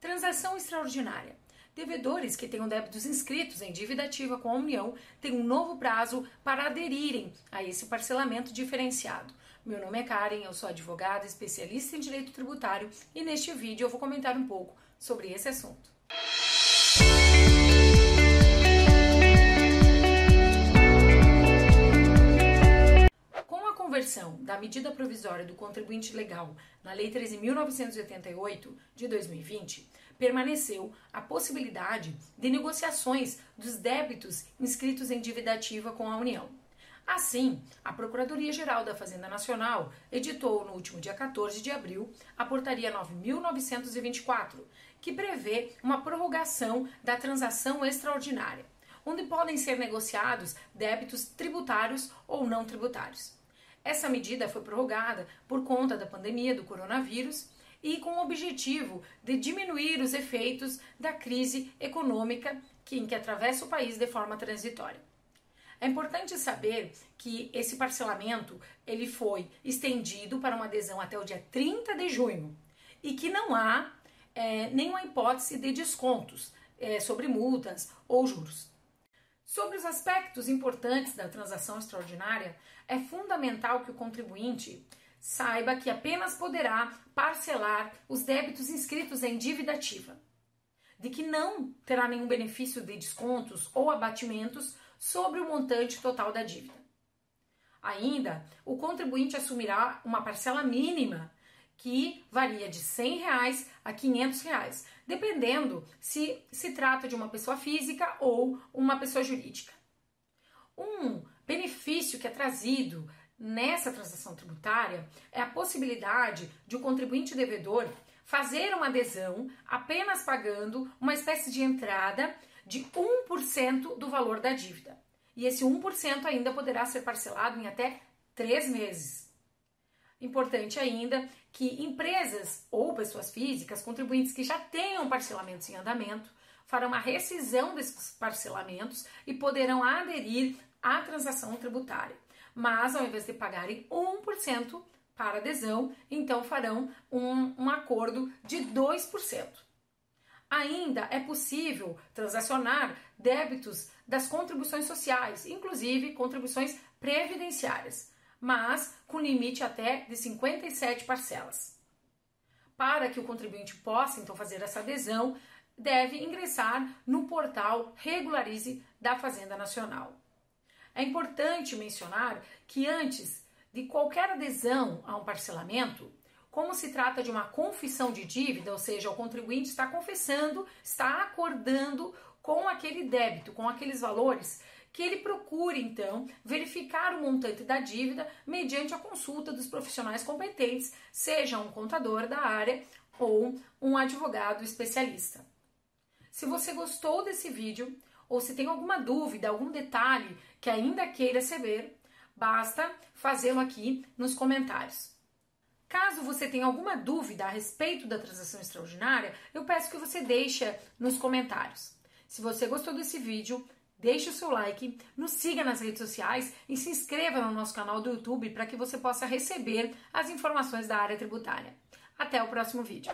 Transação extraordinária. Devedores que tenham débitos inscritos em dívida ativa com a União têm um novo prazo para aderirem a esse parcelamento diferenciado. Meu nome é Karen, eu sou advogada especialista em direito tributário e neste vídeo eu vou comentar um pouco sobre esse assunto. Conversão da medida provisória do contribuinte legal na Lei 13.988 de 2020, permaneceu a possibilidade de negociações dos débitos inscritos em dívida ativa com a União. Assim, a Procuradoria-Geral da Fazenda Nacional editou no último dia 14 de abril a Portaria 9.924, que prevê uma prorrogação da transação extraordinária, onde podem ser negociados débitos tributários ou não tributários. Essa medida foi prorrogada por conta da pandemia do coronavírus e com o objetivo de diminuir os efeitos da crise econômica que, em que atravessa o país de forma transitória. É importante saber que esse parcelamento ele foi estendido para uma adesão até o dia 30 de junho e que não há é, nenhuma hipótese de descontos é, sobre multas ou juros. Sobre os aspectos importantes da transação extraordinária, é fundamental que o contribuinte saiba que apenas poderá parcelar os débitos inscritos em dívida ativa, de que não terá nenhum benefício de descontos ou abatimentos sobre o montante total da dívida. Ainda, o contribuinte assumirá uma parcela mínima que varia de 100 reais a 500 reais, dependendo se se trata de uma pessoa física ou uma pessoa jurídica. Um benefício que é trazido nessa transação tributária é a possibilidade de o contribuinte devedor fazer uma adesão apenas pagando uma espécie de entrada de 1% do valor da dívida. E esse 1% ainda poderá ser parcelado em até três meses. Importante ainda que empresas ou pessoas físicas, contribuintes que já tenham parcelamentos em andamento, farão a rescisão desses parcelamentos e poderão aderir à transação tributária. Mas ao invés de pagarem 1% para adesão, então farão um, um acordo de 2%. Ainda é possível transacionar débitos das contribuições sociais, inclusive contribuições previdenciárias mas com limite até de 57 parcelas. Para que o contribuinte possa então fazer essa adesão, deve ingressar no portal Regularize da Fazenda Nacional. É importante mencionar que antes de qualquer adesão a um parcelamento, como se trata de uma confissão de dívida, ou seja, o contribuinte está confessando, está acordando com aquele débito, com aqueles valores que ele procure então verificar o montante da dívida mediante a consulta dos profissionais competentes, seja um contador da área ou um advogado especialista. Se você gostou desse vídeo ou se tem alguma dúvida, algum detalhe que ainda queira saber, basta fazê-lo aqui nos comentários. Caso você tenha alguma dúvida a respeito da transação extraordinária, eu peço que você deixe nos comentários. Se você gostou desse vídeo, Deixe o seu like, nos siga nas redes sociais e se inscreva no nosso canal do YouTube para que você possa receber as informações da área tributária. Até o próximo vídeo.